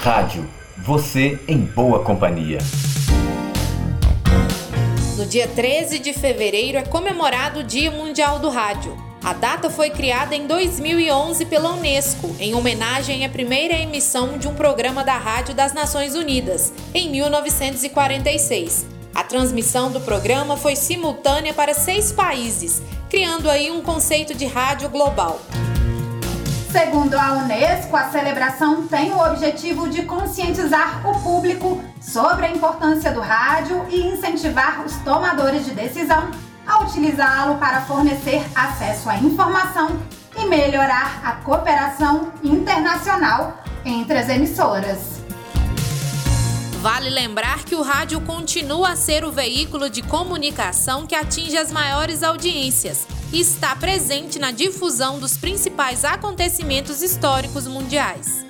Rádio, você em boa companhia. No dia 13 de fevereiro é comemorado o Dia Mundial do Rádio. A data foi criada em 2011 pela Unesco, em homenagem à primeira emissão de um programa da Rádio das Nações Unidas, em 1946. A transmissão do programa foi simultânea para seis países, criando aí um conceito de rádio global. Segundo a Unesco, a celebração tem o objetivo de conscientizar o público sobre a importância do rádio e incentivar os tomadores de decisão a utilizá-lo para fornecer acesso à informação e melhorar a cooperação internacional entre as emissoras. Vale lembrar que o rádio continua a ser o veículo de comunicação que atinge as maiores audiências e está presente na difusão dos principais acontecimentos históricos mundiais.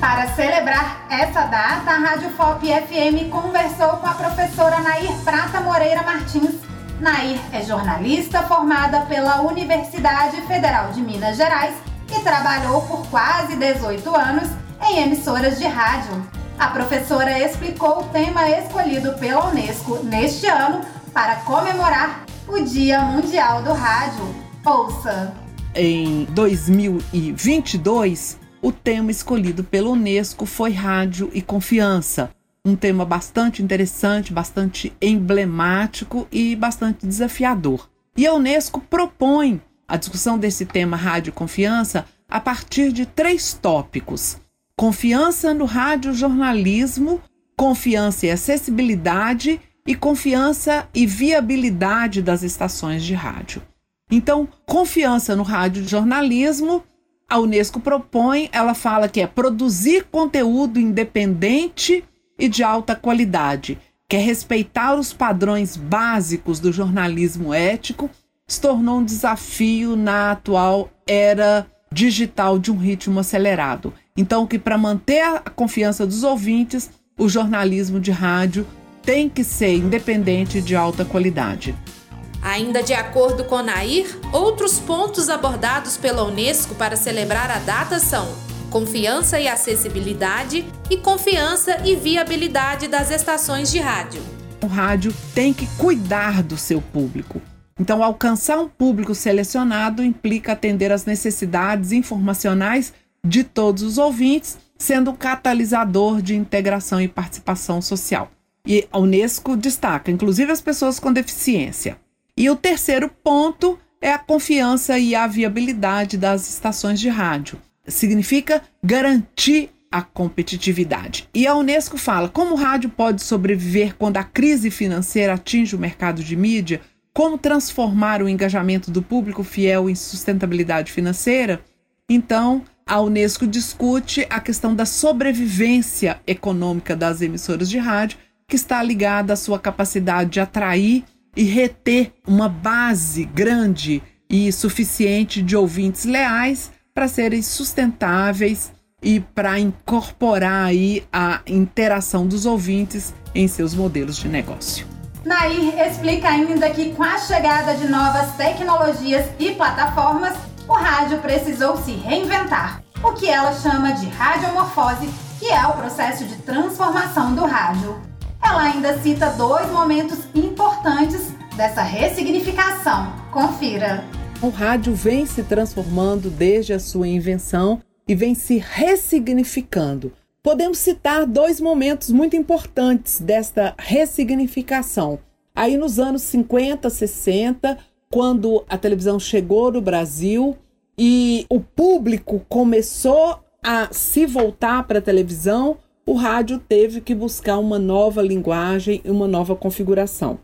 Para celebrar essa data, a Rádio FOP FM conversou com a professora Nair Prata Moreira Martins. Nair é jornalista formada pela Universidade Federal de Minas Gerais e trabalhou por quase 18 anos em emissoras de rádio. A professora explicou o tema escolhido pela Unesco neste ano para comemorar o Dia Mundial do Rádio. Ouça! Em 2022, o tema escolhido pela Unesco foi Rádio e Confiança. Um tema bastante interessante, bastante emblemático e bastante desafiador. E a Unesco propõe a discussão desse tema Rádio e Confiança a partir de três tópicos confiança no radiojornalismo, confiança e acessibilidade e confiança e viabilidade das estações de rádio. Então, confiança no radiojornalismo, a Unesco propõe, ela fala que é produzir conteúdo independente e de alta qualidade, que é respeitar os padrões básicos do jornalismo ético, se tornou um desafio na atual era digital de um ritmo acelerado. Então, que para manter a confiança dos ouvintes, o jornalismo de rádio tem que ser independente de alta qualidade. Ainda de acordo com Nair, outros pontos abordados pela Unesco para celebrar a data são confiança e acessibilidade e confiança e viabilidade das estações de rádio. O rádio tem que cuidar do seu público. Então, alcançar um público selecionado implica atender às necessidades informacionais de todos os ouvintes, sendo um catalisador de integração e participação social. E a Unesco destaca, inclusive, as pessoas com deficiência. E o terceiro ponto é a confiança e a viabilidade das estações de rádio. Significa garantir a competitividade. E a Unesco fala como o rádio pode sobreviver quando a crise financeira atinge o mercado de mídia, como transformar o engajamento do público fiel em sustentabilidade financeira. Então, a Unesco discute a questão da sobrevivência econômica das emissoras de rádio, que está ligada à sua capacidade de atrair e reter uma base grande e suficiente de ouvintes leais para serem sustentáveis e para incorporar aí a interação dos ouvintes em seus modelos de negócio. Nair explica ainda que com a chegada de novas tecnologias e plataformas, o rádio precisou se reinventar, o que ela chama de radiomorfose, que é o processo de transformação do rádio. Ela ainda cita dois momentos importantes dessa ressignificação. Confira. O rádio vem se transformando desde a sua invenção e vem se ressignificando. Podemos citar dois momentos muito importantes desta ressignificação. Aí nos anos 50, 60, quando a televisão chegou no Brasil e o público começou a se voltar para a televisão, o rádio teve que buscar uma nova linguagem e uma nova configuração.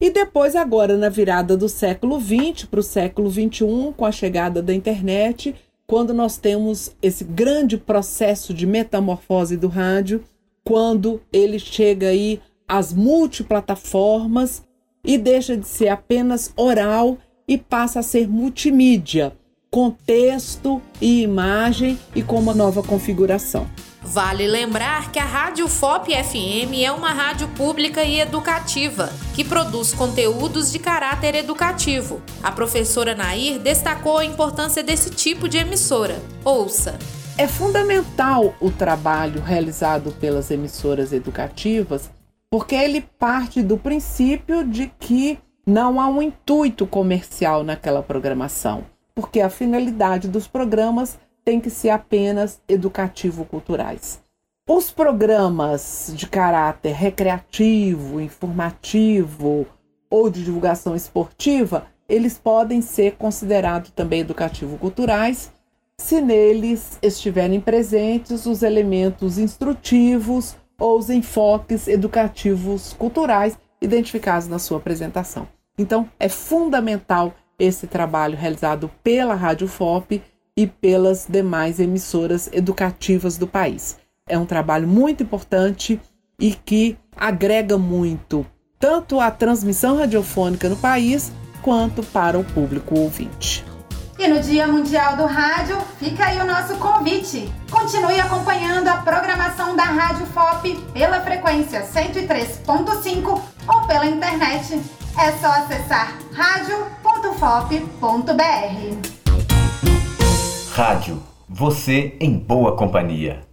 E depois, agora, na virada do século XX para o século XXI, com a chegada da internet, quando nós temos esse grande processo de metamorfose do rádio, quando ele chega aí às multiplataformas e deixa de ser apenas oral e passa a ser multimídia, com texto e imagem e com uma nova configuração. Vale lembrar que a Rádio FOP FM é uma rádio pública e educativa, que produz conteúdos de caráter educativo. A professora Nair destacou a importância desse tipo de emissora. Ouça! É fundamental o trabalho realizado pelas emissoras educativas, porque ele parte do princípio de que não há um intuito comercial naquela programação, porque a finalidade dos programas tem que ser apenas educativo-culturais. Os programas de caráter recreativo, informativo ou de divulgação esportiva, eles podem ser considerados também educativo-culturais se neles estiverem presentes os elementos instrutivos ou os enfoques educativos culturais identificados na sua apresentação. Então, é fundamental esse trabalho realizado pela Rádio FOP e pelas demais emissoras educativas do país. É um trabalho muito importante e que agrega muito tanto à transmissão radiofônica no país quanto para o público ouvinte. E no Dia Mundial do Rádio, fica aí o nosso convite. Continue acompanhando a programação da Rádio FOP pela frequência 103.5 ou pela internet. É só acessar radio.fop.br. Rádio, você em boa companhia.